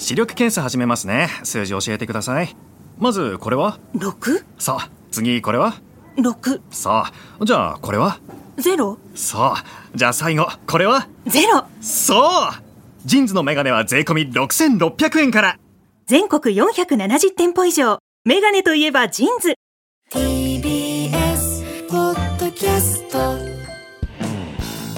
視力検査始めますね。数字教えてください。まずこれは？六？さあ次これは？六。さあじゃあこれは？ゼロ。そうじゃあ最後。これは？ゼロ。そう。 JINS のメガネは税込み6600円から。全国470店舗以上。メガネといえば JINS。TBS ポッドキャスト。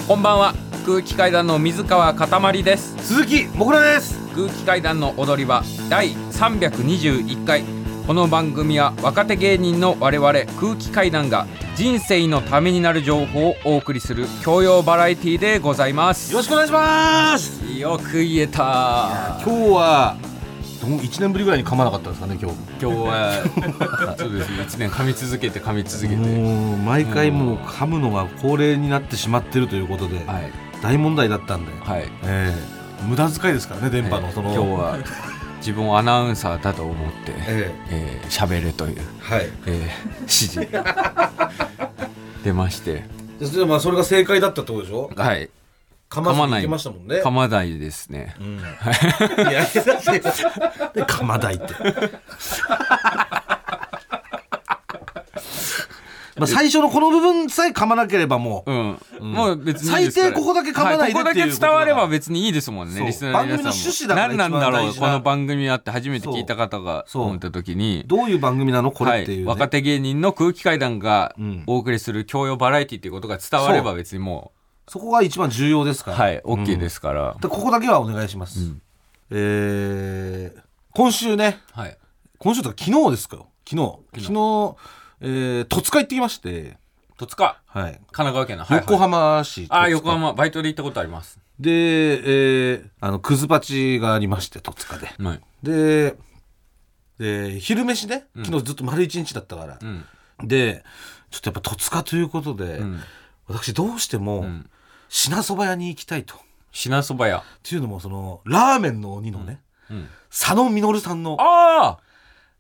こんばんは。空気階段の水川かたまりです。鈴木もぐらです空気階段の踊り場第321回。この番組は若手芸人の我々空気階段が人生のためになる情報をお送りする教養バラエティでございます。よろしくお願いします。よく言えた。今日はどん1年ぶりぐらいに噛まなかったんですかね今日。今日は そうですね1年噛み続けて噛み続けて。もう毎回もう噛むのが恒例になってしまってるということではい。大問題だったんで、はい。ええ無駄遣いですからね電波のその、今日は自分をアナウンサーだと思ってええ。ー喋れという、えはい。えー指示。出まして。でそれでまあそれが正解だったってことでしょ？はい。噛まずにい噛まないですね。うん、い。や まないってまあ最初のこの部分さえ噛まなければもう、うん、もう別に最低ここだけ噛まないではここだけ伝われば別にいいですもんねリスナーの皆さんも。番組の趣旨だから何なんだろうこの番組はって初めて聞いた方がそう。思った時に。どういう番組なのこれっていう、ね。はい、若手芸人の空気階段がうん。お送りする教養バラエティっていうことが伝われば別にもそこが一番重要ですから。うはい OK ですから、でここだけはお願いします、うん。えー今週ね。はい。今週とか昨日ですかよ。昨日。昨日えー戸塚行ってきまして。戸塚？はい。神奈川県の、はいはい。横浜市あ横浜。バイトで行ったことあります。で、えーあのくず鉢がありまして戸塚で。はい。でで昼飯ねうん。昨日ずっと丸一日だったから。う、ん。でちょっとやっぱ戸塚ということで、うん。私どうしてもうん。品そば屋に行きたいと。っ品そば屋。ていうのもそのラーメンの鬼のね、うん。佐野実さんのああ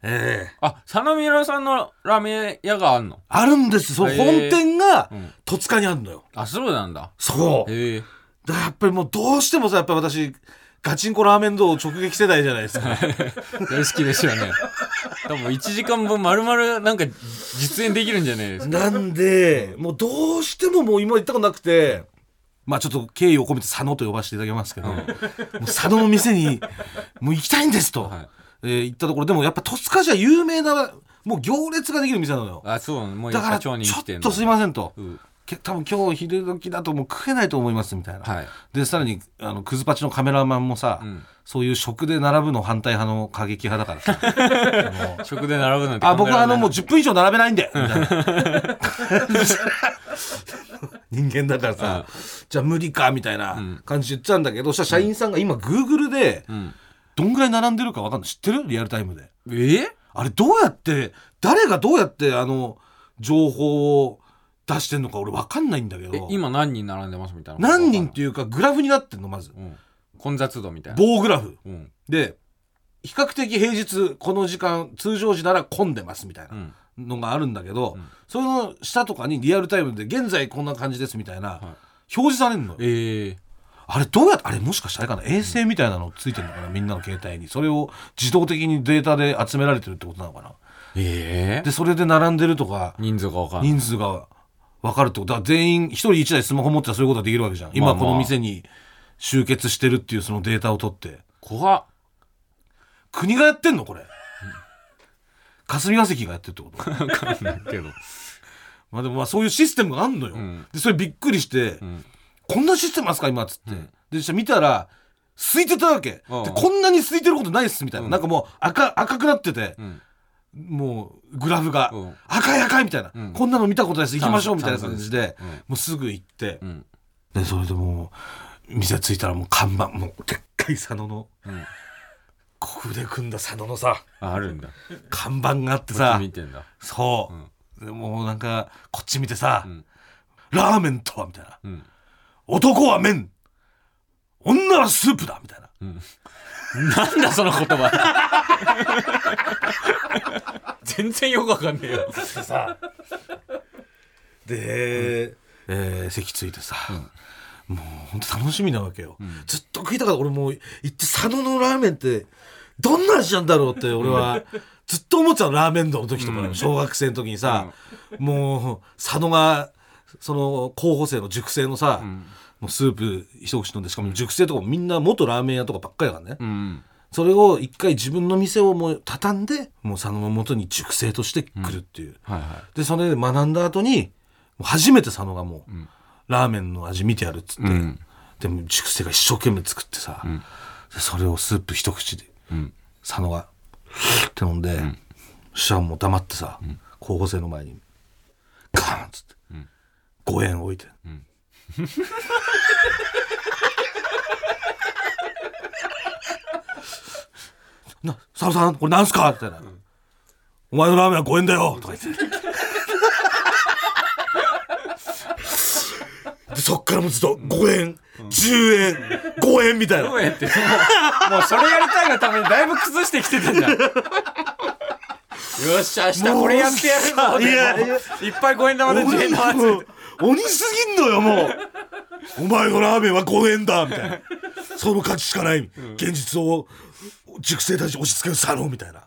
ええ。あ佐野実さんのラーメン屋があんの？あるんです。そのへえ。本店がうん。戸塚にあるのよ。あそうなんだ。そう。へえ。だからやっぱりもうどうしてもさやっぱり私ガチンコラーメン道直撃世代じゃないですか。大好きですよね。多分1時間分丸々なんか実演できるんじゃないですか。なんでもうどうしてももう今言ったことなくてまあちょっと敬意を込めて佐野と呼ばせていただきますけど、もう佐野の店にもう行きたいんですと、はいえー行ったところでもやっぱ戸塚じゃ有名なもう行列ができる店なのよ。あそうもうだからちょっとすいませんと、うん。け多分今日昼時だともう食えないと思いますみたいな、はい。でさらにあのクズパチのカメラマンもさ、うん。そういう食で並ぶの反対派の過激派だからさ。食で並ぶなんてあ僕はあのもう考10分以上並べないんで。みたいな人間だからさ、じゃあ無理かみたいな感じで言ってたんだけど、そしたら社員さんが今グーグルでうんどんぐらい並んでるか分かんない。知ってる？リアルタイムで。え？あれどうやって誰がどうやってあの情報を出してんのか俺分かんないんだけえど今何人並んでますみたいな何人っていうかグラフになってんのまず。うん。混雑度みたいな。棒グラフ。うん。で比較的平日この時間通常時なら混んでますみたいなうん。のがあるんだけど、ん。その下とかにリアルタイムで現在こんな感じですみたいな、表示されるのよ。ええあれどうやってあれもしかしたらあれかな衛星みたいなのついてるのかなみんなの携帯に。それを自動的にデータで集められてるってことなのかな。ええ。でそれで並んでるとか人数が分かんない人数が分かるってこと。だから全員一人一台スマホ持ってたらそういうことができるわけじゃん。今まあまあ。この店に集結してるっていうそのデータを取って。怖っ。国がやってんの？これ。霞が関がやってるってこと？分かんないけど。まあでもまあそういうシステムがあんのよ、ん。でそれびっくりして、んこんなシステムなんすか今っつって、ん。でそしたら見たら空いてたわけ、うん。でこんなに空いてることないっすみたいな、うん。なんかもう赤赤くなってて、うん。もうグラフが、うん。赤い赤いみたいな、うん。こんなの見たことないです。行きましょうみたいな感じで、うん。もうすぐ行って、うん。でそれでもう店着いたらもう看板もうでっかい佐野の、ん。ここで組んだ佐野のさああるんだ。看板があってさち見てんだ。そう、でもうなんかこっち見てさ、ん。ラーメンとはみたいな、ん男は麺。女はスープだ。みたいな。なんだその言葉。全然よくわかんねえよ。さ。で、えー席ついてさ、もう本当楽しみなわけよ、ずっと食いたかった。俺もう行って佐野のラーメンってどんな味なんだろうって俺は。ずっと思ってたのラーメン道の時とかね、小学生の時にさ、もう佐野がその候補生の熟成のさ、もうスープ一口飲んでしかも熟成とかもみんな元ラーメン屋とかばっかりだからね、うん。それを一回自分の店をもう畳んでもう佐野の元に熟成として来るっていう、はいはでそれで学んだ後にもう初めて佐野がもう、ラーメンの味見てやるっつって、ん。でも熟成が一生懸命作ってさ、でそれをスープ一口で、ん。佐野がって飲んで、そしたらもう黙ってさ、候補生の前にガーンっつって、5円置いて、な佐野さんこれなんすか？って言ったら、お前のラーメンは5円だよとか言って。でそっからもうずっと5円、10円、5円みたいな。うやってもうもうそれやりたいがためにだいぶ崩してきてたじゃん。よっしゃ、明日これやってやるぞ。いっぱい5円玉で10円玉つもいうて。鬼すぎんのよ、もう。お前のラーメンは5円だみたいな。その価値しかない。現実を熟成たち押し付ける佐野みたいな。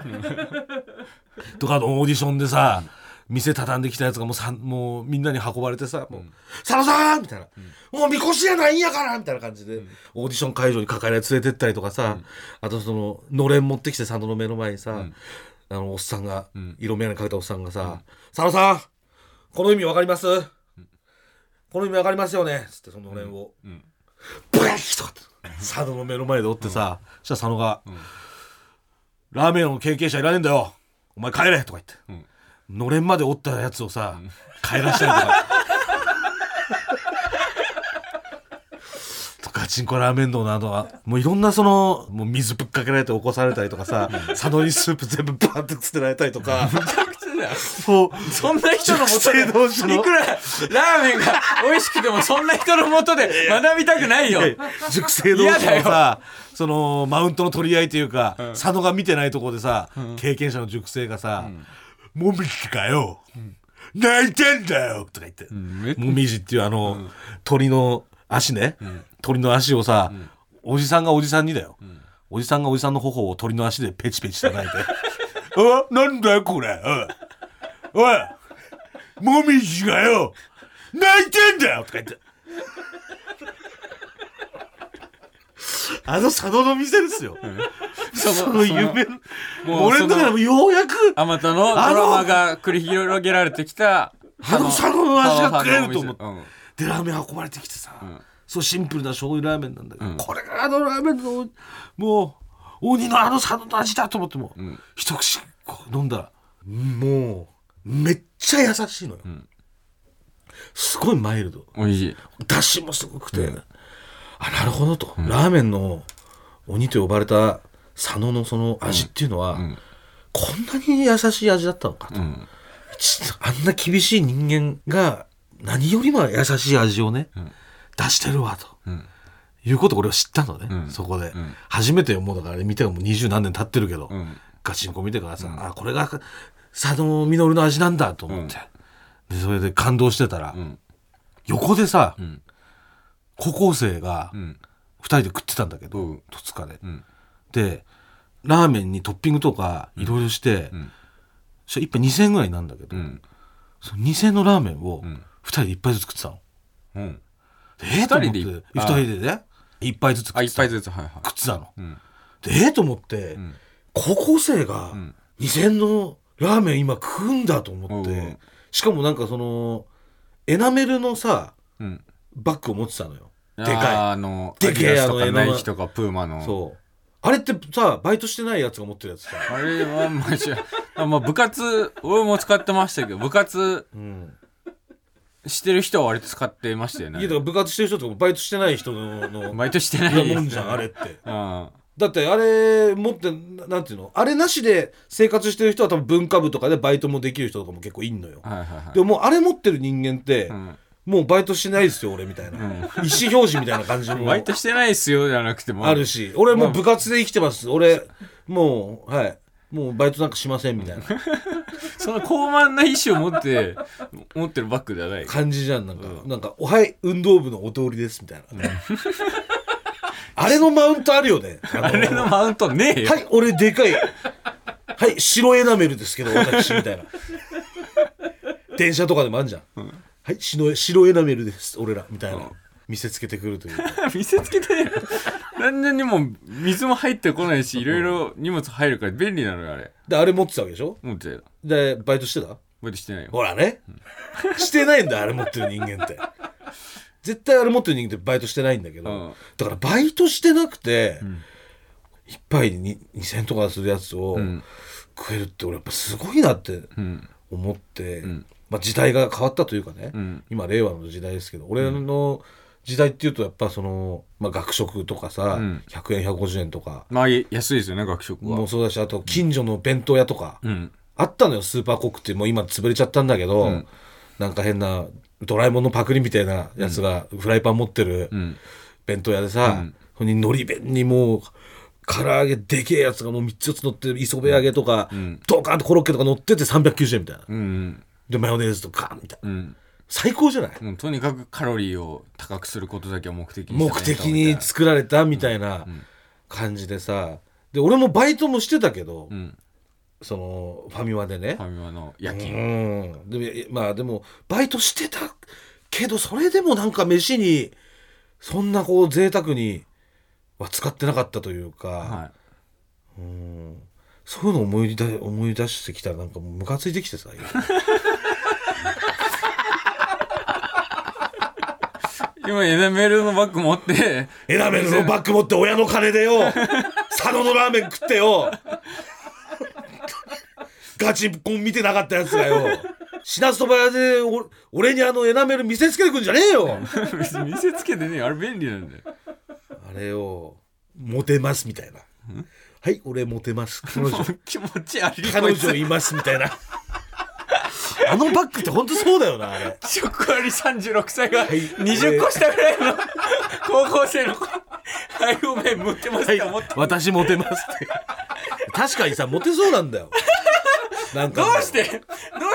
とかあのオーディションでさ、店畳んできたやつがもうさもうみんなに運ばれてさ「もう佐野さん!」みたいな「もうみこしやないんやから!」みたいな感じで、オーディション会場に抱えられ連れてったりとかさ、あとそののれん持ってきて佐野の目の前にさ、あのおっさんが、色眼鏡かけたおっさんがさ「佐野さんこの意味わかります？この意味わかりますよね」つってそののれん。を、ブレーキとかって佐野の目の前で折ってさ、そしたら佐野が、ラーメンの経験者いらねえんだよ。お前帰れ」とか言って、のれんまで折ったやつをさ、帰らしたりとか。とかチンコラーメン道などはもういろんなそのもう水ぶっかけられて起こされたりとかさ佐野にスープ全部バーって捨てられたりとか もう。そんな人のもとでいくらラーメンが美味しくてもそんな人のもとで学びたくないよ。熟成同士のさそのマウントの取り合いというか、佐野が見てないところでさ、経験者の熟成がさ「もみじかよ、泣いてんだよ」とか言って、もみじっていうあの、鳥の足ね、鳥の足をさ、おじさんがおじさんにだよ、おじさんがおじさんの頬を鳥の足でペチペチ叩いて「あなんだよこれおいもみじがよ泣いてんだよ」とか言って。あの佐野の店ですよ。そその夢、もう俺の中でもようやく、あまたのドラマが繰り広げられてきた。あの佐野の味が食えると思って。うんで、ラーメン運ばれてきてさ、んそうシンプルな醤油ラーメンなんだけど、うんこれがあのラーメンの、もう、鬼のあの佐野の味だと思っても、ん一口こう飲んだら、もう、めっちゃ優しいのよ。ん。すごいマイルド。美味しい。だしもすごくて、あなるほどと、ラーメンの鬼と呼ばれた佐野のその味っていうのは、ん。こんなに優しい味だったのかと、あんな厳しい人間が何よりも優しい味をね、ん。出してるわと。うん。いうことを俺は知ったのね、うん。そこで、ん。初めてもうだからあれ見てももう二十何年経ってるけど、うん。ガチンコ見てからさ、あこれが佐野実の味なんだと思って、でそれで感動してたら、ん。横でさ、ん。高校生がうん。二人で食ってたんだけど、うん。戸塚で、ん。でラーメンにトッピングとかいろいろして、ん。そしたら一杯2000円ぐらいなんだけど、うん。その2000円のラーメンをん。二人で一杯ずつ食ってたの。うん。でええと思って二人でね一杯ずつ食あ、ってたずつ、はいはい。食ってたの。ん。でええと思って、ん。高校生がん。2000円のラーメン今食うんだと思って、うん。しかもなんかそのエナメルのさうん。バッグを持ってたのよ。でかい。あの、でけえアディダスとかあのナイキとかプーマの。そう。あれってさバイトしてないやつが持ってるやつさ、あれはマジあまあ部活俺も使ってましたけど部活うん、してる人は割と使ってましたよね。いやだから部活してる人とかバイトしてない人ののバイトしてない。もんじゃんあれって。うんだってあれ持ってななんていうの？あれなしで生活してる人は多分文化部とかでバイトもできる人とかも結構いんのよ、はいはいはい。でももうあれ持ってる人間って、ん。もうバイトしてないですよ俺みたいな、意思表示みたいな感じも バイトしてないっすよじゃなくても。あるし俺もう部活で生きてます。俺もうはい。もうバイトなんかしませんみたいな。その高慢な意思を持って持ってるバッグではない。感じじゃんなんか、うん。なんか「おはい運動部のお通りです」みたいな、あれのマウントあるよね。あのあれのマウントねえよ、はい俺でかい。はい白エナメルですけど私みたいな。電車とかでもあんじゃん、はい白白エナメルです俺らみたいな、見せつけてくるという。か 見せつけてねえよ。何にも水も入ってこないしいろいろ荷物入るから便利なのよあれ。であれ持ってたわけでしょ？思ってたよ。でバイトしてた？バイトしてないよ。ほらね、してないんだあれ持ってる人間って絶対あれ持ってる人間ってバイトしてないんだけど、うん。だからバイトしてなくて、ん。一杯に2000とかするやつをん。食えるって俺やっぱすごいなってうん。思って、ん。まあ、時代が変わったというかね、うん。今令和の時代ですけど俺の時代っていうとやっぱその、まあ、学食とかさ、ん。100円150円とか。まあい安いですよね学食は。もうそうだしあと近所の弁当屋とか、うん。あったのよスーパーコックって。もう今潰れちゃったんだけど、うん。なんか変なドラえもんのパクリみたいなやつがフライパン持ってるうん。弁当屋でさ、うん。そこに海苔弁にもう唐揚げでけえやつがもう3つ4つ乗ってる磯辺揚げとか、ん。ドカーンとコロッケとか乗ってて390円みたいな、うん。でマヨネーズとかみたいな、うん。最高じゃない、もうとにかくカロリーを高くすることだけを目的に目的に作られたみたいな感じでさ。で俺もバイトもしてたけど、うんそのファミマでね。フ、ァミマの夜う勤ん。でもまあでもバイトしてたけどそれでもなんか飯にそんなこう贅沢には使ってなかったというか、はうん。そういうの思い出思い出してきたらなんかもうムカついてきてさい 今エナメルのバッグ持って。エナメルのバッグ持って親の金でよ。佐野のラーメン食ってよガチコン見てなかったやつがよ。品そば屋でお俺にあのエナメル見せつけてくんじゃねえよ。別 に見せつけてねあれ便利なんだよ。あれをモテますみたいな。はい俺モテます。彼女。気持ち悪い。こ彼女いますみたいな。あのバッグって本当そうだよなあれ。食割り36歳がい20個下ぐらいの高校生の子。はいごめん持ってますって私モテますって。確かにさモテそうなんだよなんかもどうしてど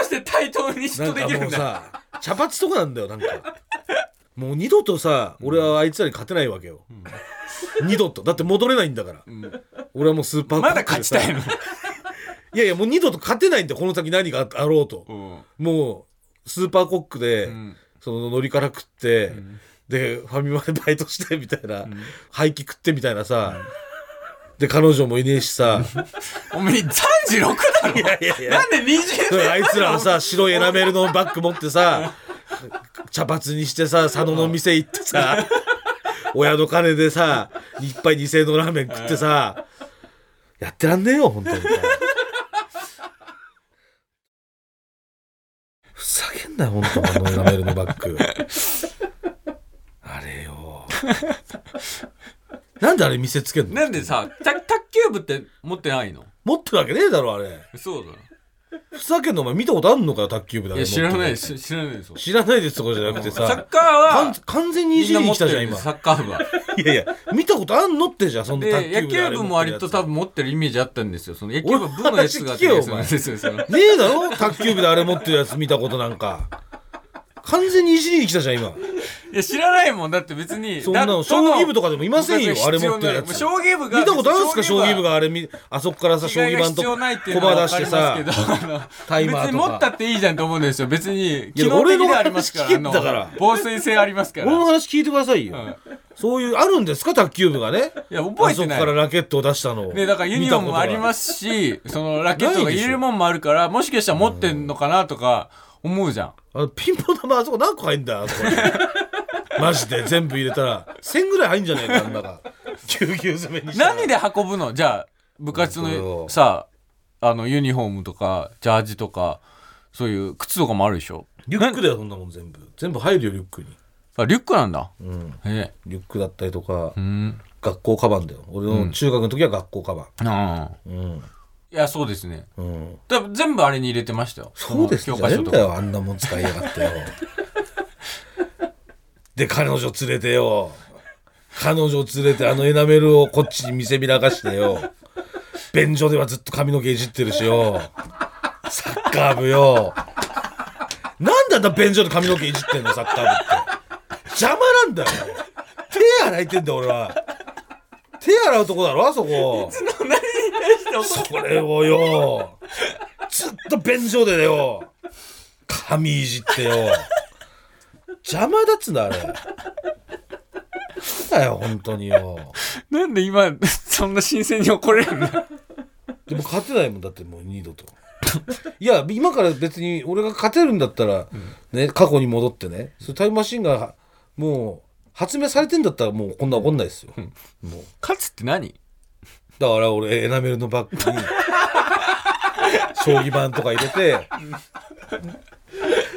うして対等に嫉妬できるだ？もうんさ茶髪とかなんだよなんか。もう二度とさ俺はあいつらに勝てないわけよ、二度と。だって戻れないんだから、俺はもうスーパーコまだ勝ちたいの？いやいやもう二度と勝てないんだよこの先何があろうと、うん。もうスーパーコックで、ん。その海苔から食って、でファミマでバイトしてみたいな、廃棄食ってみたいなさ、で彼女もいねえしさ。おめえ36だろ。いやいやいや。なんで20あいつらはさ白いエナメルのバッグ持ってさ茶髪にしてさ佐野の店行ってさ親の金でさ一杯2000円のラーメン食ってさやってらんねえよ本当に。さふざけんなよ本当あのエナメルのバッグ。あれよなんであれ見せつけんの？なんでさた卓球部って持ってないの？持ってるわけねえだろあれ。そうだふざけんのお前見たことあんのかよ卓球部だいや知らないです。知らないです知らないですとかじゃなくてさサッカーは完完全にいじりに来たじゃん今。サッカー部は。いやいや見たことあんのってじゃんそんな卓で野球部であれ球部も割と多分持ってるイメージあったんですよ。その野球部部のやつがねえだろ？卓球部であれ持ってるやつ見たことなんか完全にいじりに来たじゃん今。いや知らないもん。だって別にそんなのだ将棋部とかでもいませんよあれ持ってるやつ。将棋部が見たことあるんすか将棋部が。があれみあそこからさ将棋盤と必要ないっていうコマのは出してさタイマーとか。別に持ったっていいじゃんと思うんですよ。別に機や能的でありますから防水性ありますから。俺の話聞いてくださいよ、うん。そういうあるんですか卓球部がね。いや覚えてない。あそこからラケットを出したのをね、だからユニフォームもありますすしそのラケットが入れるもんもあるからもしかしたら持ってんのかなとか思うじゃん。あのピンポン玉あそこ何個入んだよあそこ。に マジで全部入れたら1000ぐらい入んじゃねえかあんなが。ぎゅうぎゅう詰めにしたら。何で運ぶの？じゃあ部活のをさあのユニフォームとかジャージとかそういう靴とかもあるでしょ？リュックだよそんなもん全部。全部入るよリュックに。あリュックなんだ。うん。へえ。リュックだったりとか、うん。学校カバンだよ。俺の中学の時は学校カバン。ああ。うんいやそうですね。うん。多分全部あれに入れてましたよ。そうです。そじゃねえんだの教科書とか。よあんなもん使いやがってよ。で彼女連れてよ。彼女連れてあのエナメルをこっちに見せびらかしてよ。便所ではずっと髪の毛いじってるしよ。サッカー部よ。なんであんな便所で髪の毛いじってんのサッカー部って。邪魔なんだよ。手洗いてんだよ俺は。手洗うとこだろあそこそれをよ。ずっと便所でよ。髪いじってよ。邪魔だっつうんだあれ。だよ本当によ。なんで今そんな新鮮に怒れるんだでも勝てないもんだってもう二度と。いや今から別に俺が勝てるんだったら、ね過去に戻ってね。それタイムマシンがもう発明されてんだったらもうこんな怒んないですよ、もう。勝つって何？だから俺エナメルのバッグに 将棋盤とか入れて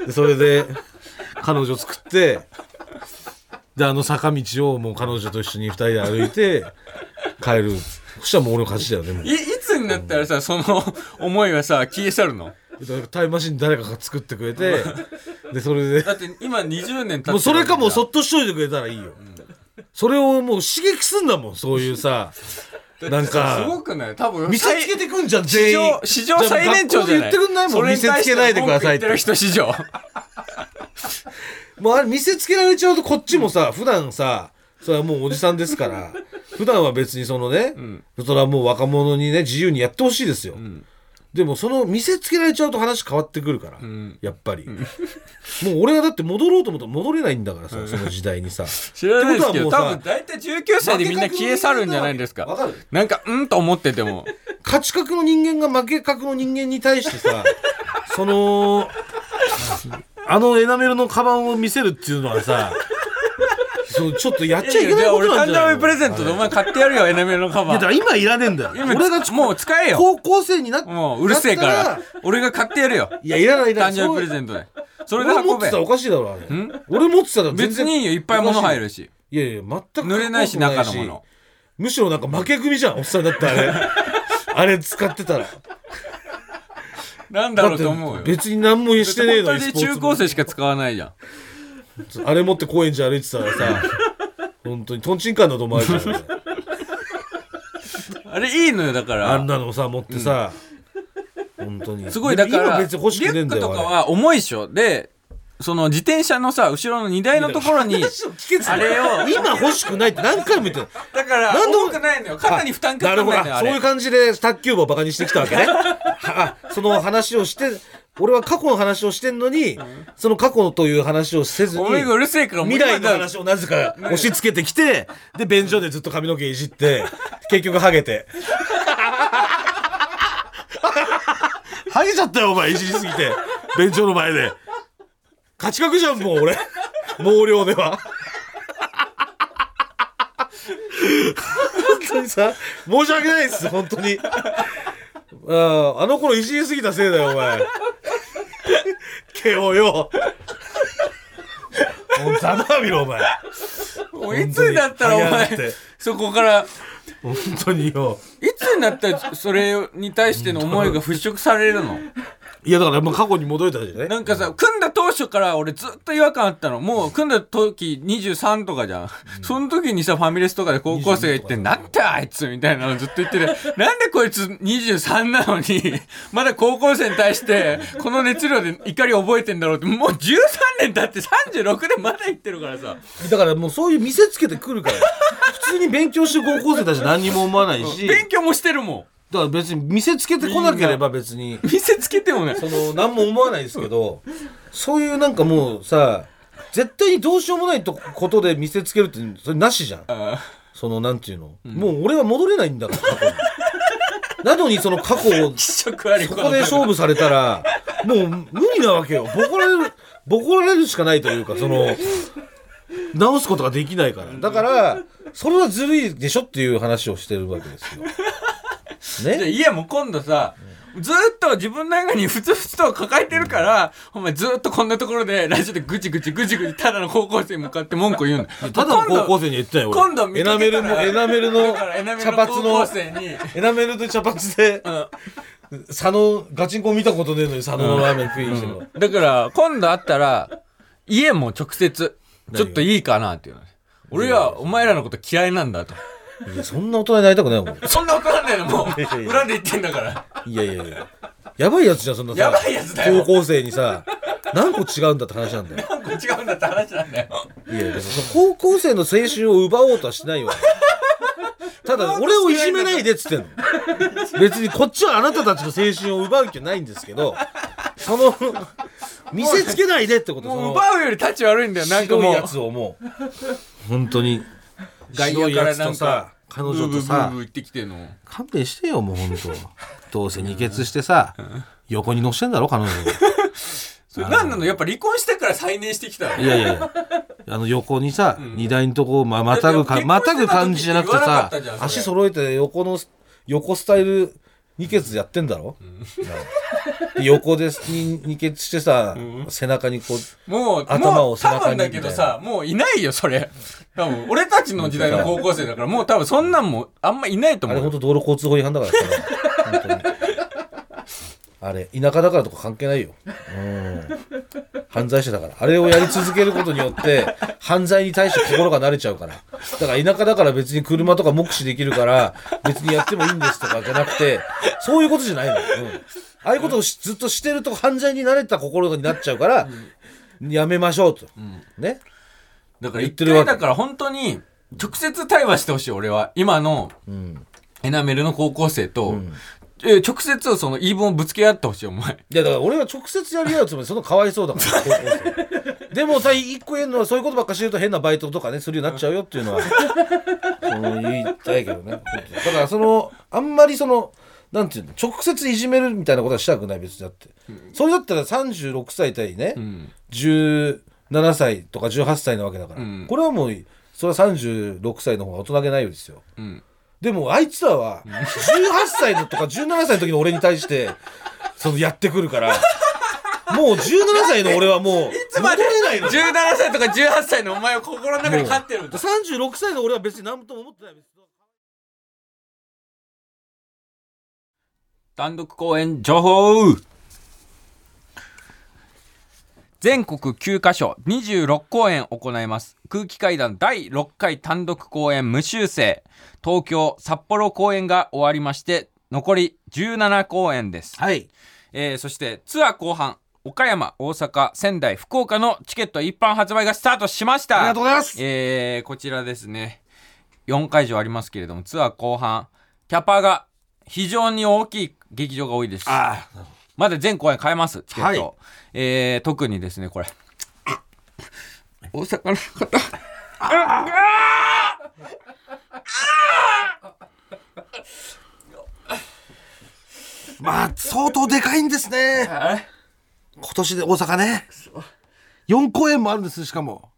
でそれで彼女作ってであの坂道をもう彼女と一緒に二人で歩いて帰る。そしたらもう俺の勝ちだよねもう。いいつになったらさその思いはさ消え去るの？だからタイムマシン誰かが作ってくれてでそれでだって今20年経ってもうそれかもうそそっとしといてくれたらいいよ、それをもう刺激すんだもんそういうさなんすかごくない？多分見せつけてくんじゃん史全員。上史上最年長じゃない？言ってくんないもん見せつけないでくださいって。る人史上。もうあれ見せつけられちゃうとこっちもさ普段さそれはもうおじさんですから普段は別にそのね、それはもう若者にね自由にやってほしいですよ、でもその見せつけられちゃうと話変わってくるから、やっぱり、もう俺がだって戻ろうと思ったら戻れないんだからさ、その時代に さ。知らないですけど多ってことはもうさ分大体19歳でみんな消え去るんじゃないですか。わかるなんかうんと思ってても。勝ち格の人間が負け格の人間に対してさそのあのエナメルのカバンを見せるっていうのはさそうちょっとやっちゃいけないことなんじゃないの？俺誕生日プレゼントでお前買ってやるよエナメルのカいやだからバン今いらねえんだよ。今俺がちもう使えよ。高校生になっもううるせえかなっら俺が買ってやるよ。いやいらないいらない。誕生日プレゼンントで。それで運べ。俺持ってたらおかしいだろあれ。俺持ってたら全然別にいいよ。いっぱい物入るし。いやいや全く濡れないし。かっこよく中のもの。むしろなんか負け組じゃんおっさんだってあれ。あれ使ってたら。なんだろうと思うよ。だって別に何もしてねえのににスポーツ中高生しか使わないじゃん あれ持って高円寺歩いてたらさ 本当にトンチンカンだと思われちゃうよ あれいいのよだかあらんなのさ持ってさ、本当に。すごいだから今リ別に欲しくねえュックんだよとかは重いっしょ。でその自転車のさ後ろの荷台のところにあれを今欲しくないって何回も言ってるだからなんで重くないのよ。肩に負担かかんないのよあれ。なるほど。そういう感じで卓球部をバカにしてきたわけね。はその話をして俺は過去の話をしてんのに、その過去という話をせずにお前がうるせえから未来の話をなぜか押し付けてきて、で便所でずっと髪の毛いじって結局ハゲて。ハゲちゃったよお前。いじりすぎて。便所の前で。勝ち確じゃんもう俺。毛量では。本当にさ申し訳ないです本当に。あああの頃いじりすぎたせいだよお前毛をよ。もうざまあみろお前。もういつになったらお前そこから。本当によ。いつになったらそれに対しての思いが払拭されるの？いやだからもう過去に戻れたじゃない？なんかさ組んだ当初から俺ずっと違和感あったの。もう組んだ時23とかじゃん、その時にさファミレスとかで高校生が言って「22なんてあいつ」みたいなのずっと言ってて。なんでこいつ23なのに まだ高校生に対してこの熱量で怒り覚えてんだろうって。もう13年経って36でまだ言ってるからさ。だからもうそういう見せつけてくるから。普通に勉強してる高校生たち何にも思わないし。勉強もしてるもら別に見せつけてこなければ別に。ん見せつけてもねその何も思わないですけどそういうなんかもうさ絶対にどうしようもないとことで見せつけるってそれなしじゃん。あそのなんていうの、もう俺は戻れないんだから過去に。なのにその過去をそこで勝負されたらもう無理なわけよ。ボコられるボコられるしかないというかその直すことができないから。だからそれはずるいでしょっていう話をしてるわけですよね。家も今度さ、ずーっと自分の中にふつふつと抱えてるから、お前ずーっとこんなところでラジオでぐちぐちぐちぐちただの高校生に向かって文句言うんだよ。ただの高校生に言ってないよ俺。今度見エナメルのエナメルのだからエナメル茶の高校髪の生に、エナメルと茶髪でうん。佐野ガチンコ見たことねえのに佐野のラーメン食いにしてるのだから今度会ったら、家も直接、ちょっといいかなっていうの。俺はお前らのこと嫌いなんだと。そんな大人になりたくないもん。そんな大人なんだよもう。いやいや裏で言ってんだから。いやいやいや。やばいやつじゃんそんなさやばいやつだよ。高校生にさ何個違うんだって話なんだよ。なんか違うんだって話なんだよ。いやいやその高校生の青春を奪おうとはしないよただ俺をいじめないでっつってんの。別にこっちはあなたたちの青春を奪う気はないんですけどその見せつけないでってこともう奪うより立ち悪いんだよなんかもう。白いやつをもう。本当に外野からなんか彼女とブーブーさブー言ってきてんの。勘弁してよもう本当。どうせ二血してさ横に乗してんだろ彼女 それ何なの？やっぱ離婚してから再燃してきたのいやいやあの横にさ、荷台のとこままたぐまたぐ感じじゃなくてさ足揃えて横の横スタイル二血やってんだろ、な で横でに二血してさ、背中にこうもう頭を背中にだけどさもういないよそれ多分俺たちの時代の高校生だからもう多分そんなんもあんまいないと思うよ。あれ本当道路交通法違反だからさ本当に。あれ田舎だからとか関係ないよ、うん、犯罪者だから。あれをやり続けることによって犯罪に対して心が慣れちゃうから。だから田舎だから別に車とか目視できるから別にやってもいいんですとかじゃなくてそういうことじゃないの。よ、うん、ああいうことをしずっとしてると犯罪に慣れた心になっちゃうから、やめましょうと、ねだから一言ってるわけ。回だから本当に直接対話してほしい俺は。今のうん。エナメルの高校生と、ん。えー直接その言い分をぶつけ合ってほしいお前。いやだから俺は直接やり合うつもりそのかわいそうだから 高校生。でもさ一個言えるのはそういうことばっかしてると変なバイトとかねするようになっちゃうよっていうのはその言いたいけどね。だからそのあんまりそのなんていうの直接いじめるみたいなことはしたくない別にだって、それだったら36歳対ね、ん17歳とか18歳なわけだから、うん。これはもうそれは36歳の方が大人げないようですよ。うん。でもあいつらは18歳のとか17歳の時の俺に対してそのやってくるからもう17歳の俺はもう 戻れないの17歳とか18歳のお前を心の中に飼ってるんだ。36歳の俺は別に何とも思ってない単独公演情報全国9カ所26公演行います。空気階段第6回単独公演無修正。東京札幌公演が終わりまして残り17公演です、はい。えーそしてツアー後半岡山大阪仙台福岡のチケット一般発売がスタートしました。ありがとうございます。えーこちらですね。4会場ありますけれどもツアー後半キャパが非常に大きい劇場が多いです。ああまだ全公演買えますチケット、はい。えー特にですねこれ。大阪の方。まあ相当でかいんですね。今年で大阪ね。4公演もあるんですしかも。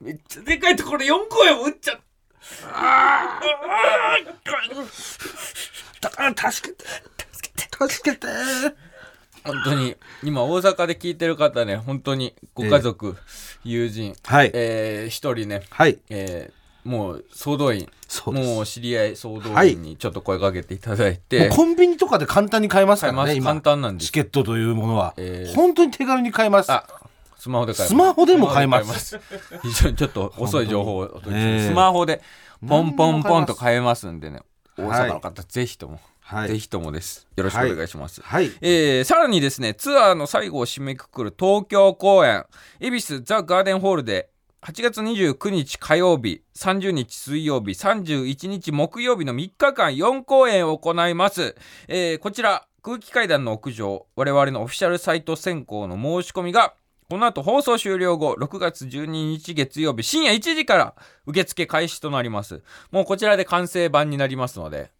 めっちゃでかいところ4公演も打っちゃっだから助けて。助けて。助けて本当に。今大阪で聞いてる方ね本当にご家族、友人はい。えー一人ねはい。えーもう総動員そうもう知り合い総動はい。員にちょっと声かけていただいもて、うコンビニとかで簡単に買えますからね簡単なんです。チケットというものは、えー。本当に手軽に買えます。あスマホで買えます。スマホでも買えます。非常にちょっと遅い情報をええ。スマホでポンポンポンと買えます。んでね。大はい阪の方、ぜひとも、はい。ぜひともです。よろしくお願いします、はい。えーさらにですねツアーの最後を締めくくる東京公演恵比寿ザ・ガーデンホールで8月29日火曜日30日水曜日31日木曜日の3日間4公演を行います、えーこちら空気階段の屋上我々のオフィシャルサイト選考の申し込みがこの後放送終了後6月12日月曜日深夜1時から受付開始となります。もうこちらで完成版になりますので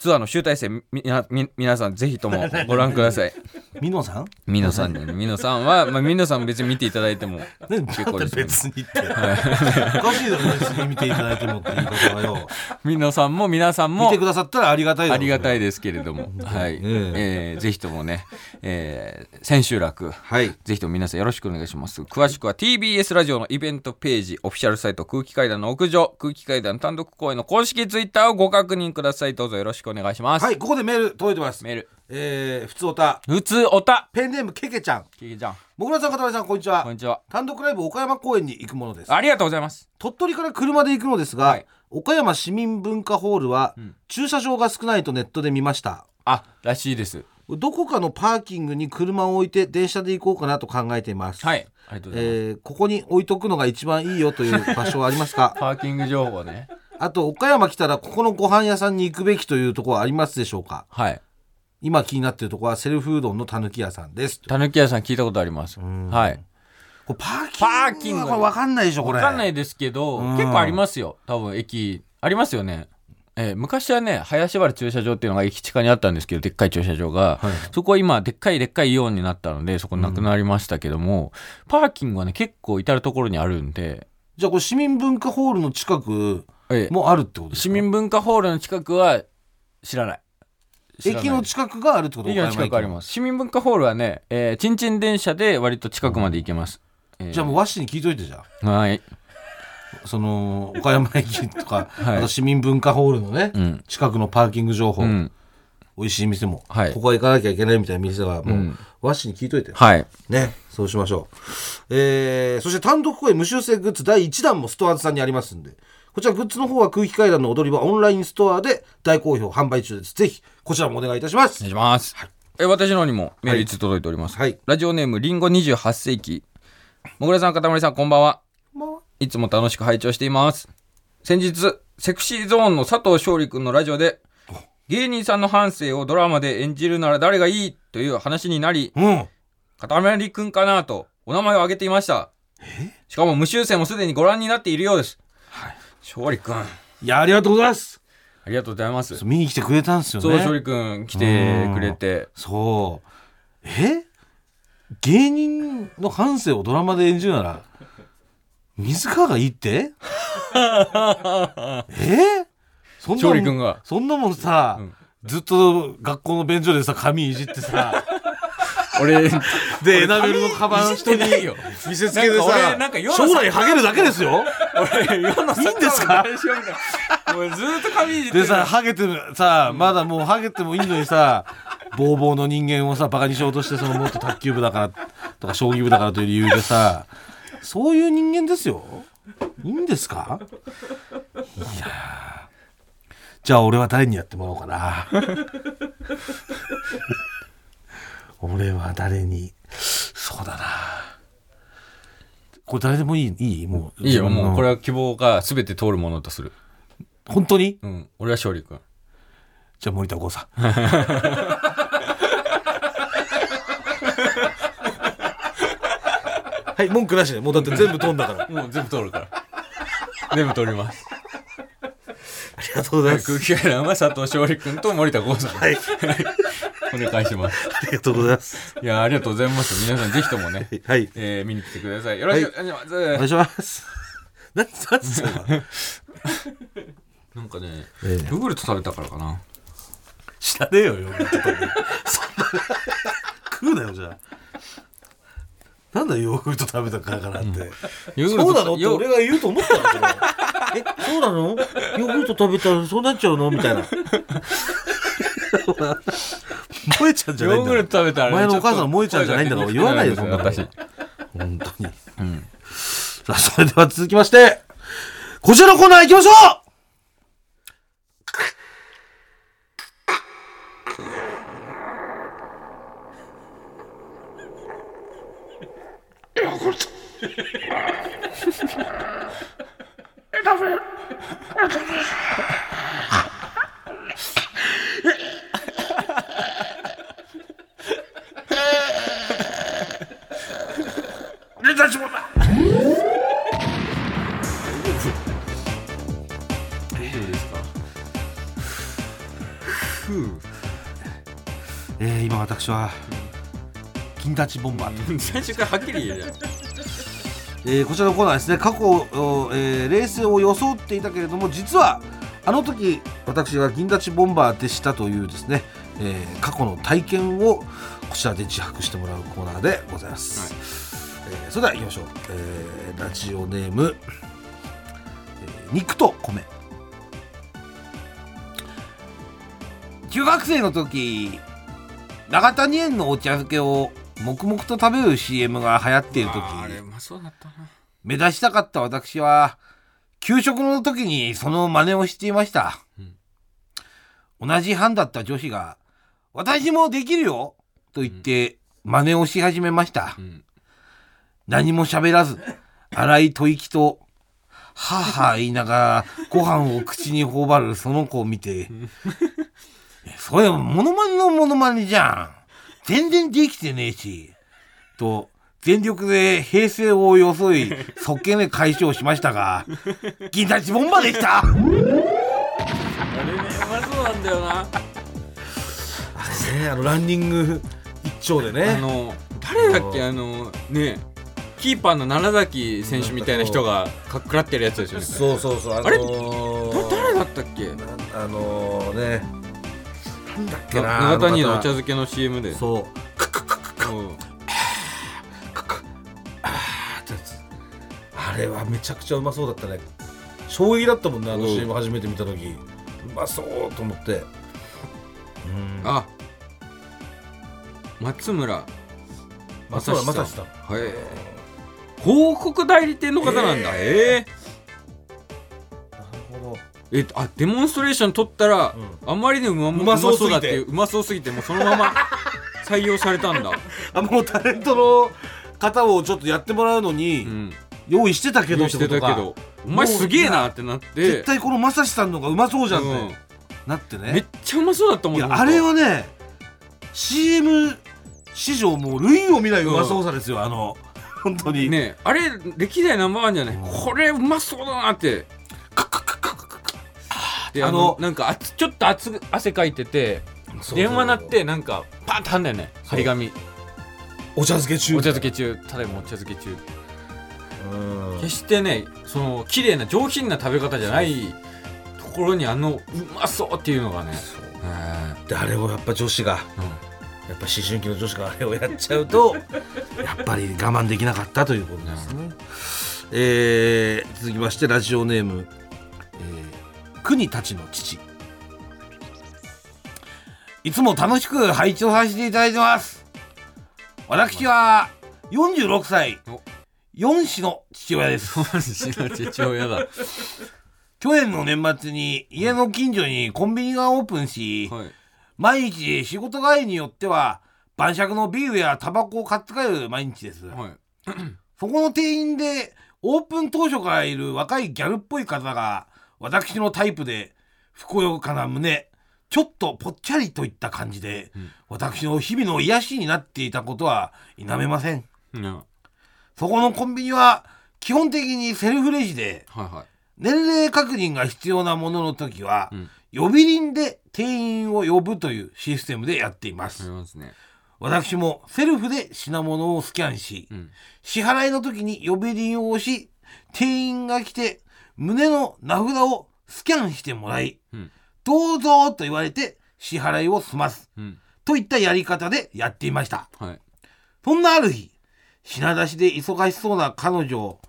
ツアーの集大成みみなみ皆さんぜひともご覧ください。ミノさん？ミノさんにミノさんは、まあ、ミノさん別に見ていただいてもね結構です。別にって。おかしいだろ別に見ていただいてもって言い方はよ。ミノさんも皆さん見もてくださったらありがたいありがたいでですけれども、はい、ええーぜひともね、えー千秋楽、はい。ぜひとも皆さんよろしくお願いします。詳しくは TBS ラジオのイベントページ、オフィシャルサイト空気階段の屋上、空気階段単独公演の公式ツイッターをご確認ください。どうぞよろしくお願いします。はいここでメール届いてます。メール。えー、普通おた普通おた。ペンネームけけちゃん。キキちゃん、もぐらさんかたまりさんこんにちは。こんにちは。単独ライブ岡山公演に行くものです。ありがとうございます。鳥取から車で行くのですが、はい。岡山市民文化ホールは、ん。駐車場が少ないとネットで見ました。あらしいです。どこかのパーキングに車を置いて電車で行こうかなと考えています、はい。ありがとうございます、えーここに置いとくのが一番いいよという場所はありますか？パーキング情報ねあと岡山来たらここのご飯屋さんに行くべきというところはありますでしょうか？はい。今気になっているところはセルフうどんのたぬき屋さんです。たぬき屋さん聞いたことあります。はい。これパーキングパーキング。はこれ分かんないでしょこれ。わかんないですけど、うん。結構ありますよ。多分駅。ありますよね。えー昔はね林原駐車場っていうのが駅地下にあったんですけどでっかい駐車場が、はい。そこは今でっかいでっかいイオンになったのでそこなくなりましたけども、パーキングはね結構至る所にあるんで、じゃあこれ市民文化ホールの近くえーもあるってことですか？市民文化ホールの近くは知らない。知らない。駅の近くがあるってこと？駅の近くあります。す市民文化ホールはね、えー、ちんちん電車で割と近くまで行けます、えー。じゃあもう和紙に聞いといてじゃあ。はい。その岡山駅とか、はい。あと市民文化ホールのね、うん。近くのパーキング情報、うん。美味しい店も、はい。ここは行かなきゃいけないみたいな店がもう、うん。和紙に聞いといてはい。ね。そうしましょう。えー、そして単独公演無修正グッズ第1弾もストアーズさんにありますんでこちらグッズの方は空気階段の踊り場オンラインストアで大好評販売中ですぜひこちらもお願いいたしますお願いします。え私の方にもメール一通届いております。はいラジオネームりんご28世紀。もぐらさん、かたまりさん、こんばんは。いつも楽しく拝聴しています。先日、セクシーゾーンの佐藤勝利君のラジオで、芸人さんの半生をドラマで演じるなら誰がいいという話になり、うんかたまり君かなとお名前を挙げていました。しかも無修正もすでにご覧になっているようです。勝利君、あいやありがとうございます。りがとうございます。見に来てくれたんですよね。そう、勝利君来てくれて、そう。え？芸人の半生をドラマで演じるなら水川がいいって？え？そんなもん。そんなもんさ、うん。ずっと学校の便所でさ髪いじってさ 俺、でエナメルのカバン人に。見せつけてさ将来ハゲるだけですよ。俺、世のいいんですか？もうずーっと髪いじってるでさハゲてもさまだもうハゲてもいいのにさボーボーの人間をさバカにしようとしてそのもっと卓球部だからとか将棋部だからという理由でさそういう人間ですよ。いいんですか？いやー。じゃあ俺は誰にやってもらおうかな俺は誰にそうだなこれ誰でもいいいい？もういいよ、もうこれはは希望が全て通るものとする。本当に？うん。俺は勝利君。じゃあ森田剛さん はい文句なしでもうだって全部飛んだからあもう全部通るから。全部通ります。りがとうございます空気階段は佐藤勝利君と森田剛さん。はいお願いします。ありがとうございます。いや、ありがとうございます。皆さんぜひともね、はい。えー見に来てください。よろしくお願いします。お願いします。何何ですか？なんかね、ええ。ヨーグルト食べたからかな。知らねえよよ。そんな。食うなよじゃあ。なんだヨーグルト食べたからかなって、ヨーグルトそうなのってよ俺が言うと思ったのそれえそうなの？ヨーグルト食べたらそうなっちゃうの？みたいな萌えちゃんじゃないんだヨーグルト食べたらね、前のお母さん萌えちゃんじゃないんだから言わないよそんな私。本当にうん。さあそれでは続きましてこちらのコーナー行きましょう ネタ絞だ大丈夫ですか？えー、今私は金立ちボンバーと。最初からはっきり言えるえーこちらのコーナーはですね過去、おえーレースを装っていたけれども実はあの時私が銀立ちボンバーでしたというですね、えー過去の体験をこちらで自白してもらうコーナーでございます、えーそれでは行きましょう、えーラジオネーム、えー肉と米。中学生の時長谷園のお茶漬けを黙々と食べる CM が流行っている時目指したかった私は給食の時にその真似をしていました、同じ班だった女子が「私もできるよ!」と言って真似をし始めました、ん何も喋らず荒い吐息と「はあはあ」言いながらご飯を口に頬張るその子を見て「それモノマネのモノマネじゃん。全然できてねえし」と全力で平成を装いそっけね解消しましたが銀座チボンバでした。あれねうまそうなんだよな。あれねあのランニング一丁であねの誰だっけあのねキーパーの楢崎選手みたいな人がかっくらってるやつですよね。そうそうそう。あのあれ？誰だったっけ？あのーね。なんだっけなな長谷のお茶漬けの CM で。そう。うん。あれはめちゃくちゃうまそうだったね。衝撃だったもんねあのうん。CM 初めて見た時。うまそうと思って。うん。あ。松村。松村正正史さん。はい広告代理店の方なんだ。えなるほど。ええあデモンストレーション取ったら、あん。まりにうまうまそうだっていううまそうすぎてもうそのまま 採用されたんだ、あもうタレントの方をちょっとやってもらうのに、うん、用意してたけどしてたけどお前すげえなってなって。絶対この正史さんの方がうまそうじゃんって、うん。なってね。めっちゃうまそうだったもんいやあれはね CM 史上もう類を見ないうまそうさですよ、あの本当に、ねあれ歴代ナンバーワンじゃない、これうまそうだなって。でああののなんかあつちょっと熱く汗かいてて電話鳴ってなんかパンって貼んだよね張り紙。お茶漬け中。お茶漬け中。ただいまお茶漬け中。うん。決してねその綺麗な上品な食べ方じゃないところにあのうまそうっていうのがね。へであれをやっぱ女子がえうんやっぱ思春期の女子があれをやっちゃうと やっぱり我慢できなかったということですね、えー続きましてラジオネーム、えー、国たちの父。いつも楽しく拝聴させていただいてます。私は46歳。お。4子の父親です。本日の父親だ。去年の年末に家の近所にコンビニがオープンし、はい毎日仕事帰りによっては晩酌のビールやタバコを買って帰る毎日です、はい。そこの店員でオープン当初からいる若いギャルっぽい方が私のタイプでふくよかな胸ちょっとぽっちゃりといった感じで、ん。私の日々の癒しになっていたことは否めません。うん。はいそこのコンビニは基本的にセルフレジではい。年齢確認が必要なものの時は、うん。呼び鈴で店員を呼ぶというシステムでやっています、ますね。私もセルフで品物をスキャンし、うん。支払いの時に呼び鈴を押し店員が来て胸の名札をスキャンしてもらい、うん。どうぞと言われて支払いを済ますうん。といったやり方でやっていました。はい。そんなある日品出しで忙しそうな彼女を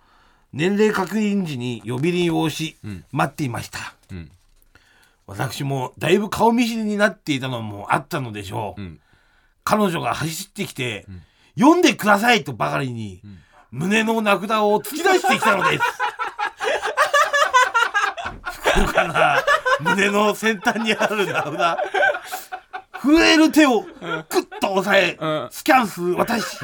年齢確認時に呼び鈴を押し、うん。待っていました。うん私もだいぶ顔見知りになっていたのもあったのでしょう、うん。彼女が走ってきて、読んでくださいとばかりに、胸の名札を突き出してきたのです。ふくよかな胸の先端にある名札。震える手をクッと押さえ、うん。スキャン数私、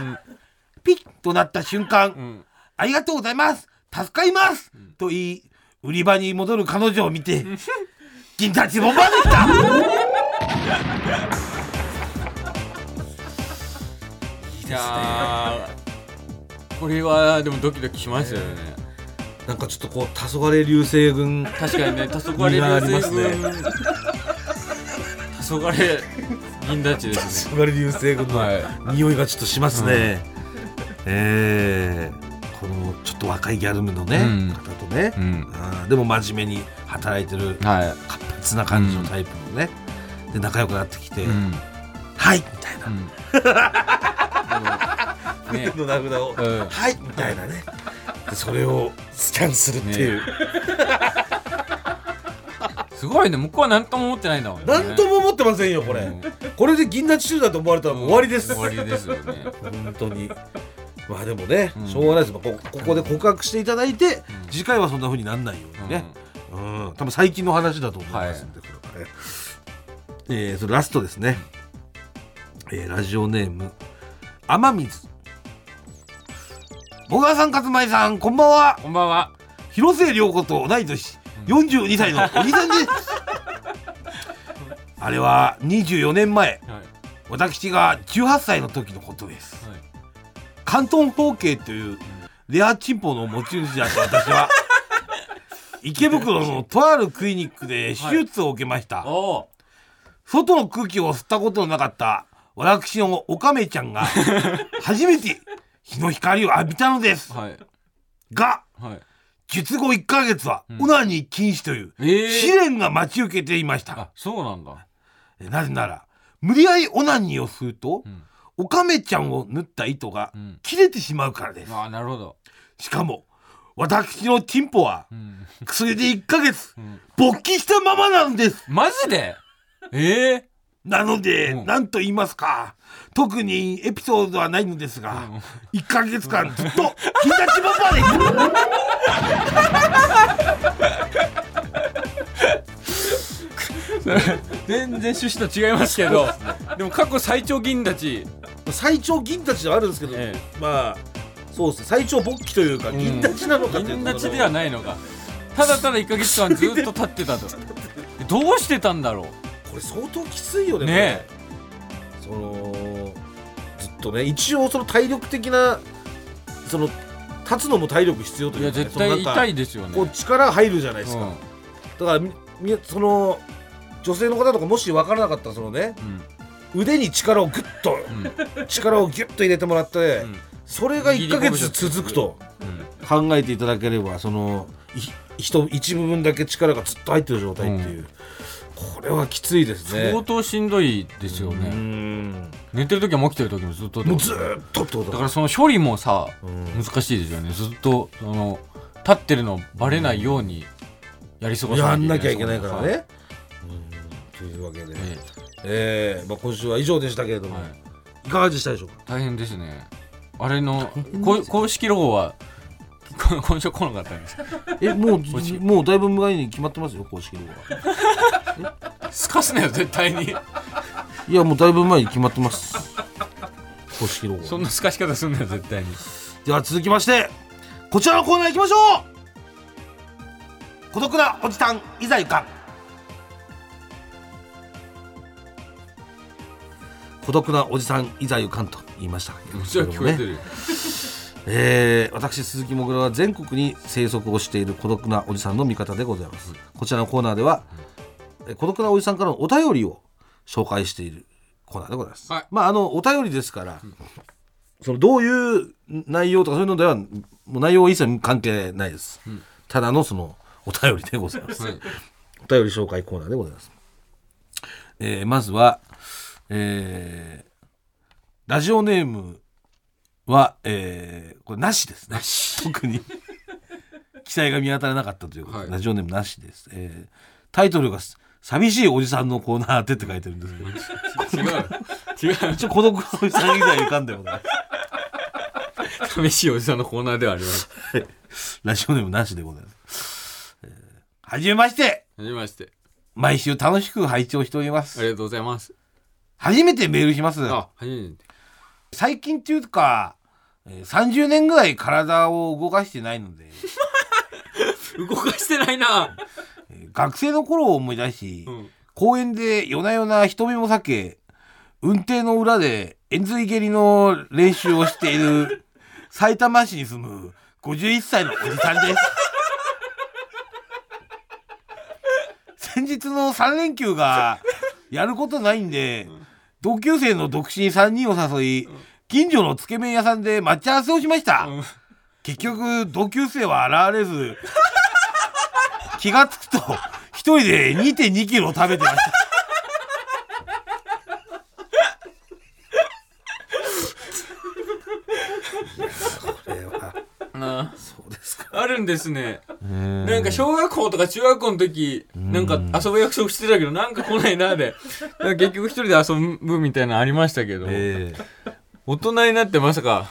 ピッとなった瞬間、ん。ありがとうございます。助かります、と言い、売り場に戻る彼女を見て、銀たちボンバーでした。いやーこれはでもドキドキしますよね。なんかちょっとこう黄昏流星群確かにね黄昏流星ますね。群黄昏銀立ちですね。黄昏流星群のは匂いがちょっとしますね、えーこのちょっと若いギャルムのね、うん。方とね、うん。でも真面目に働いてるは活発な感じのタイプのね、で仲良くなってきて、はいみたいな、うん。ね。の名札を、うん。はいみたいなね。でそれをスキャンするっていう、すごいね。向こうは何とも思ってないんだもんね。なんとも思ってませんよこれ、うん。これで銀立ち中だと思われたらもう終わりです、終わりですよね。本当に。まあでもね、うん。しょうがないです。こここで告白していただいて、次回はそんな風になんないようにね、うん。多分最近の話だと思いますんで、これはね。えーそれラストですね、えーラジオネーム雨水。小川さん勝前さんこんばんは。こんばんは。広末涼子と同い年。42歳のおじさんです。あれは24年前。はい。私が18歳の時のことです。はい。関東包茎というレアチンポの持ち主だった私は 池袋のとあるクリニックで手術を受けました、お外の空気を吸ったことのなかった私のオカメちゃんが 初めて日の光を浴びたのです。おはい。がはい。術後1ヶ月はん。オナニー禁止というええ試練が待ち受けていました、あそうなんだ。なぜなら無理やりオナニーをすると、ん。オカメちゃんを縫った糸がうん。切れてしまうからです、ああなるほど。しかも私のチンポはうん薬で1ヶ月ん勃起したままなんです。マジで？ええなのでうん。何と言いますか特にエピソードはないのですが1ヶ月間ずっと金立ちパパです 全然趣旨と違いますけどでも過去最長銀立ち。最長銀立ちではあるんですけど、え。まあそうです。ね最長勃起というか銀立ちなのかという銀と立ちではないのか。ただただ1ヶ月間ずっと立ってたと。どうしてたんだろこれ相当きついよねねそのずっとね一応その体力的なその立つのも体力必要とういやいうかね、絶対痛いいですよね。こう力入るじゃないですか、うん。だからその女性の方とかもし分からなかったらそのねうん。腕に力をグッとうん。力をギュッと入れてもらって、うんそれが1ヶ月続くと考えていただければそのい人一部分だけ力がずっと入ってる状態っていう、これはきついですね。相当しんどいですようねん。寝てる時も起きてる時もずっともうずーっとってこと。だからその処理もさうん。難しいですよね。ずっとその立ってるのバレないようにやり過ごさやんなきゃいけないからはいね。うん。というわけで、ええーまあ、今週は以上でしたけれども、えはい。い、かがでしたでしょうか？大変ですねあれのこ公式ロゴはこ今週来なかったんです。えもうもうだいぶ前に決まってますよ公式ロゴは。すかすなよ絶対に。いやもうだいぶ前に決まってます。公式ロゴは。そんなすかし方すんなよ絶対に。では続きましてこちらのコーナー行きましょう。孤独なおじさんいざゆか。孤独なおじさんいざゆかんと言いました。聞こえてる。よえー私鈴木もぐらは全国に生息をしている孤独なおじさんの味方でございます。こちらのコーナーでは、えー孤独なおじさんからのお便りを紹介しているコーナーでございます、はい。まああのお便りですから、そのどういう内容とかそういうのではもう内容は一切関係ないです、ただのそのお便りでございます、はい。お便り紹介コーナーでございます。えーまずは、えーラジオネームは、えーこれなしですね。特に記載が見当たらなかったということで、はいラジオネームなしです。えータイトルが寂しいおじさんのコーナーってって書いてるんですけど、違う違う一応孤独なおじさん以外浮かんだよね。寂しいおじさんのコーナーではありますラジオネームなしでございます。えーはじめましてはじめまして毎週楽しく拝聴しております。ありがとうございます初めてメールします。あ初めて最近っていうか、えー30年ぐらい体を動かしてないので、動かしてないな。えー学生の頃を思い出し、うん。公園で夜な夜な人目も避け運転の裏で円髄蹴りの練習をしている 埼玉市に住む51歳のおじさんです。先日の3連休がやることないんで同級生の独身3人を誘い近所のつけ麺屋さんで待ち合わせをしました、うん。結局同級生は現れず 気がつくと一人で2 2キロ食べてました。これはあそうですか。あるんですね。なんか小学校とか中学校の時なんか遊ぶ約束してたけどなんか来ないなで。結局一人で遊ぶみたいなのありましたけど、え大人になってまさか。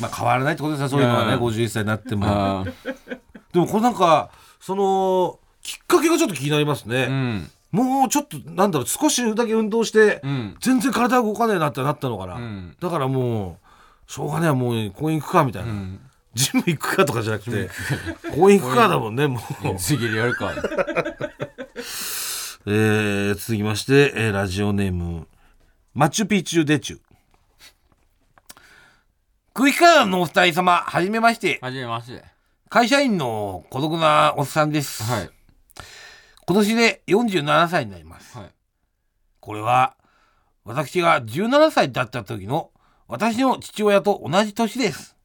まあ変わらないってことですよそういうのはね。うん。51歳になっても。あでもこれなんかそのきっかけがちょっと気になりますーうね、ん。もうちょっとなんだろう少しだけ運動して、うん。全然体が動かねえなってなったのかな、うん。だからもうしょうがねえもう公園行くかみたいな、うんジム行くかとかじゃなくて公園行くかだもんねもう、次でやるか。えー続きまして、えーラジオネームマチュピチュデチュ。空気階段のお二人様はじめまして。はじめまして。会社員の孤独なおっさんです、はい。今年で47歳になります。はい。これは私が17歳だった時の私の父親と同じ年です。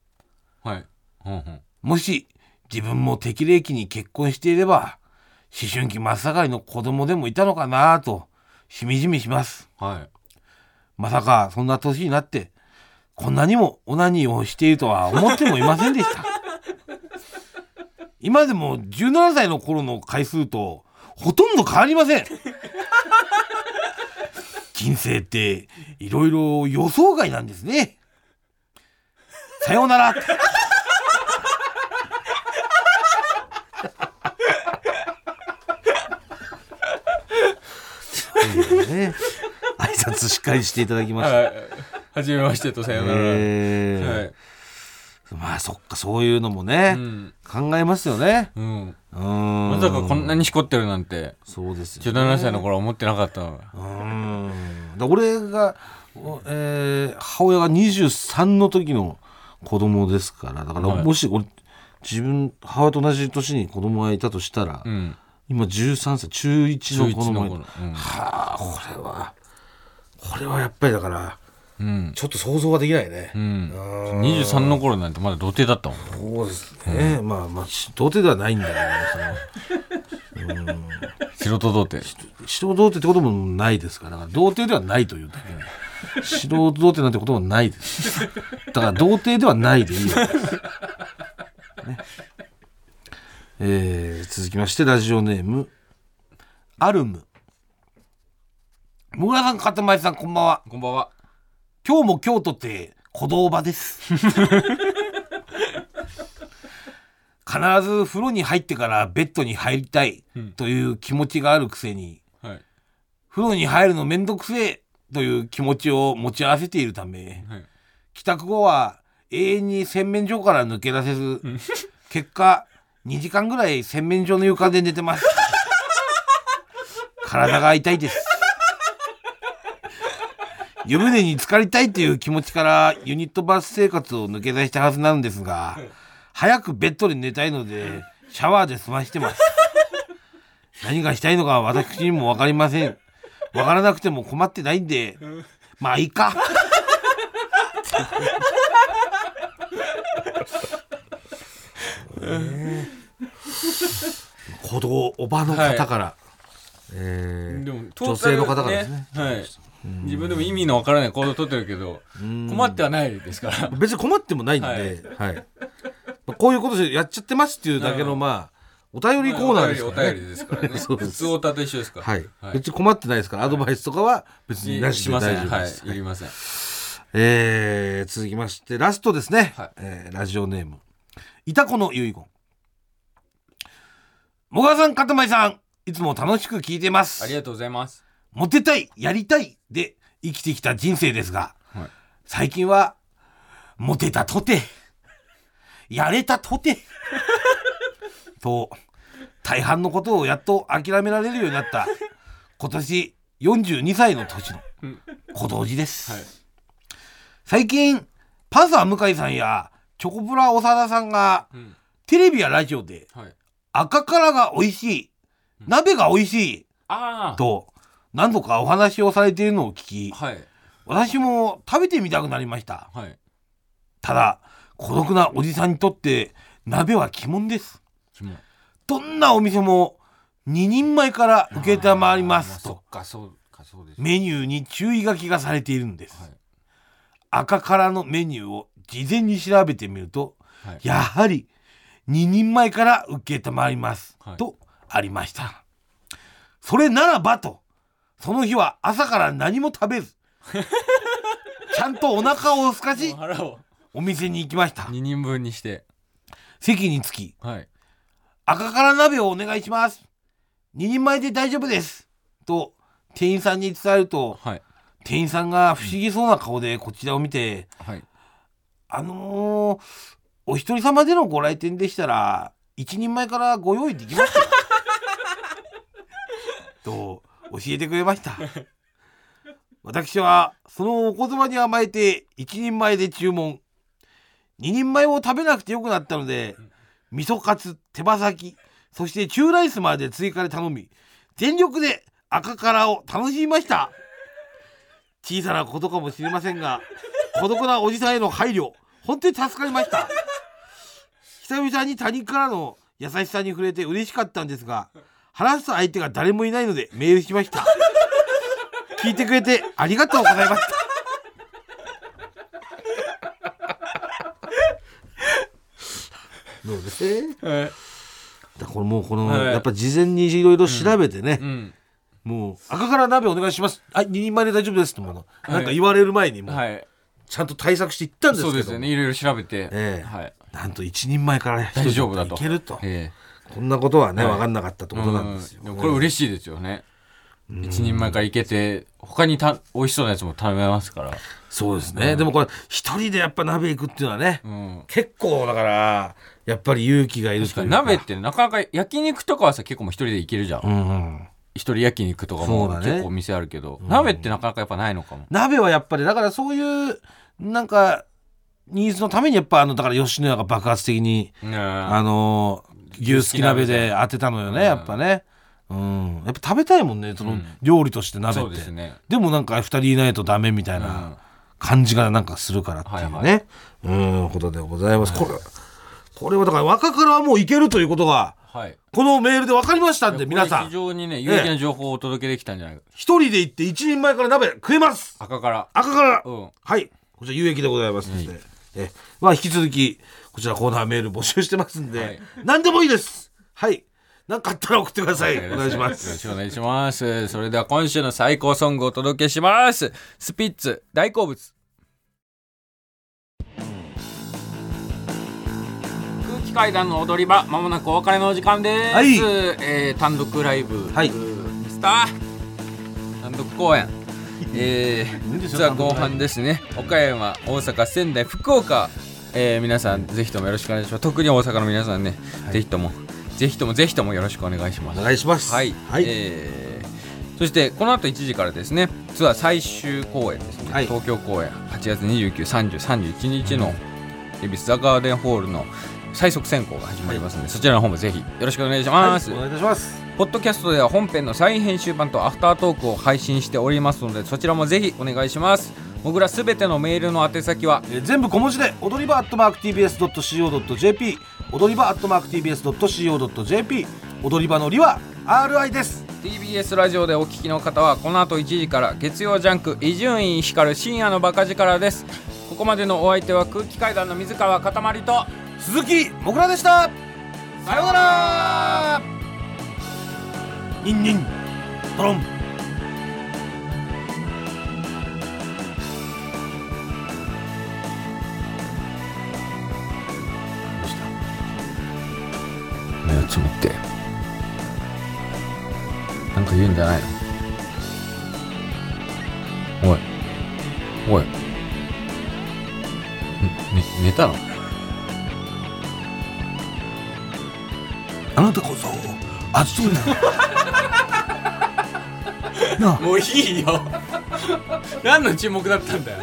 はいうんうんもし自分も適齢期に結婚していれば思春期真っ盛りの子供でもいたのかなぁとしみじみします。はい。まさかそんな年になってこんなにもオナニーをしているとは思ってもいませんでした。今でも17歳の頃の回数とほとんど変わりません。人生っていろいろ予想外なんですね。さようならね、挨拶しっかりしていただきました。はい。はじめましてとさよなら、えー。はい。まあそっかそういうのもね、うん。考えますよね。うん。うん。まさかこんなにしこってるなんてそうですよ、17歳の頃は思ってなかったうん。だ俺が、おえー母親が23の時の子供ですからだからはい。もし俺自分母親と同じ年に子供がいたとしたら、うん今13歳中1の子の頃うん。はあこれはこれはやっぱりだからうん。ちょっと想像ができないね、うん。23の頃なんてまだ童貞だったもん。そうですね、まあまあし童貞ではないんだけどね素人童貞。素人童貞ってこともないですからだから童貞ではないというだけで。素人童貞なんてことはないです。だから童貞ではないでいいわけです、ねえー続きましてラジオネームアルム。もぐらさんかたまりさんこんばんは。こんばんは。今日も京都って鼓動場です。必ず風呂に入ってからベッドに入りたいという気持ちがあるくせに、はい。風呂に入るのめんどくせえという気持ちを持ち合わせているためはい。帰宅後は永遠に洗面所から抜け出せず結果2時間ぐらい洗面所の床で寝てます。体が痛いです。湯船に浸かりたいという気持ちからユニットバス生活を抜け出したはずなんですが早くベッドで寝たいのでシャワーで済ましてます。何がしたいのか私にも分かりません。分からなくても困ってないんでまあいいか。子供おばの方から、えーでも女性の方からですね。はい。自分でも意味のわからない行動をとってるけど困ってはないですから。別に困ってもないんで、はい。まあこういうことでやっちゃってますっていうだけのまあお便りコーナーですおからね。便りですからね。そうです。普通オタと一緒ですから。はい、はい。別に困ってないですから。アドバイスとかは別になしでしませんはい大丈夫です、いりません。えー続きましてラストですね、はい。えーラジオネームいたこの遺言。もがさんかたまりさんいつも楽しく聞いてます。ありがとうございます。モテたいやりたいで生きてきた人生ですが、はい。最近はモテたとてやれたとて と大半のことをやっと諦められるようになった今年42歳の年の小道寺です、はい。最近パンサー向井さんやチョコプラ長田さんがうん。テレビやラジオではい。赤からが美味しい鍋が美味しいと何度かお話をされているのを聞きはい。私も食べてみたくなりました。はい。ただ孤独なおじさんにとって鍋は鬼門です。どんなお店も2人前から受けたまわりますと。メニューに注意書きがされているんです、はい。赤からのメニューを事前に調べてみるとはい。やはり2人前から受けたまわります、はい。とありました。それならばとその日は朝から何も食べず ちゃんとお腹を空かしお店に行きました。2人分にして。席につきはい。赤から鍋をお願いします。2人前で大丈夫です。と店員さんに伝えるとはい。店員さんが不思議そうな顔でこちらを見てはいあのーお一人様でのご来店でしたら一人前からご用意できますよ。と教えてくれました。私はそのお言葉に甘えて一人前で注文。二人前を食べなくてよくなったので味噌カツ手羽先そして中ライスまで追加で頼み全力で赤からを楽しみました。小さなことかもしれませんが孤独なおじさんへの配慮本当に助かりました。久々に他人からの優しさに触れて嬉しかったんですが話す相手が誰もいないのでメールしました。聞いてくれてありがとうございました。どうです？はい。だこれもうこの、はい。やっぱ事前にいろいろ調べてね、うん。もう赤から鍋お願いします。はい2人前で大丈夫ですってもの、はいなんか言われる前にもう。はいちゃんと対策していったんですけど。そうですよね。いろいろ調べて。ええ。はい。なんと一人前から一人大丈夫だと。いけると。えこんなことはね、はい。分かんなかったってえことなんですよ、これ嬉しいですよね。一人前からいけて他にた美味しそうなやつも食べますから。そうですね、でもこれ一人でやっぱ鍋行くっていうのはね、うん。結構だからやっぱり勇気がいるというか。に鍋ってなかなか焼肉とかはさ結構もう一人でいけるじゃん。うんうん。一人焼肉とかも結構お店あるけど。鍋ってなかなかやっぱないのかも。鍋はやっぱりだからそういうなんかニーズのためにやっぱあのだから吉野家が爆発的に、ああの牛すき鍋で当てたのよね、うん。やっぱね。うん。やっぱ食べたいもんねそのうん。料理として鍋って、そうですね。でもなんか2人いないとダメみたいうん。な感じがなんかするからっていうね、はいはい。うん。ことでございます、これこれはだから若からはもういけるということがはい。このメールで分かりましたんで皆さこれ非ん常にね有益な情報をお届けできたんじゃないか。一人で行って一人前から鍋食えます。赤から。赤から、うん。はいこちら有益でございますので、えまあ引き続きこちらコーナーメール募集してますんで、はい。何でもいいです。はい。何かあったら送ってください。お願いしまよろしすくお願いします。それでは今週の最高ソングをお届けします。スピッツ大好物。空気階段の踊り場まもなくお別れのお時間です、はい。えー単独ライブ、はい。ミスター単独公演えー、実は後半ですね。岡山大阪仙台福岡、えー皆さんぜひともよろしくお願いします。特に大阪の皆さんね、ぜひともぜひともぜひともよろしくお願いします。お願いします。はい、はい、えーそしてこの後1時からですねツアー最終公演ですね、はい。東京公演8月293031日の恵比寿ザ・ガーデンホールの最速選考が始まりますので、そちらの方もぜひよろしくお願いします、はいお願いいたしますポッドキャストでは本編の再編集版とアフタートークを配信しておりますのでそちらもぜひお願いします。もぐらすべてのメールの宛先はえー全部小文字で踊り場アットマーク TBS.CO.JP 踊り場アットマーク TBS.CO.JP 踊り場のりは RI です。TBS ラジオでお聞きの方はこの後1時から月曜ジャンク伊集院光る深夜のバカ力です。ここまでのお相手は空気階段の水川かたまりと鈴木もぐらでした。さようならニンニントロン。目をつむって。なんか言うんじゃないの？おい。おい。ん？ね寝たの？あなたこそ熱いな。もういいよ。何の注目だったんだよ。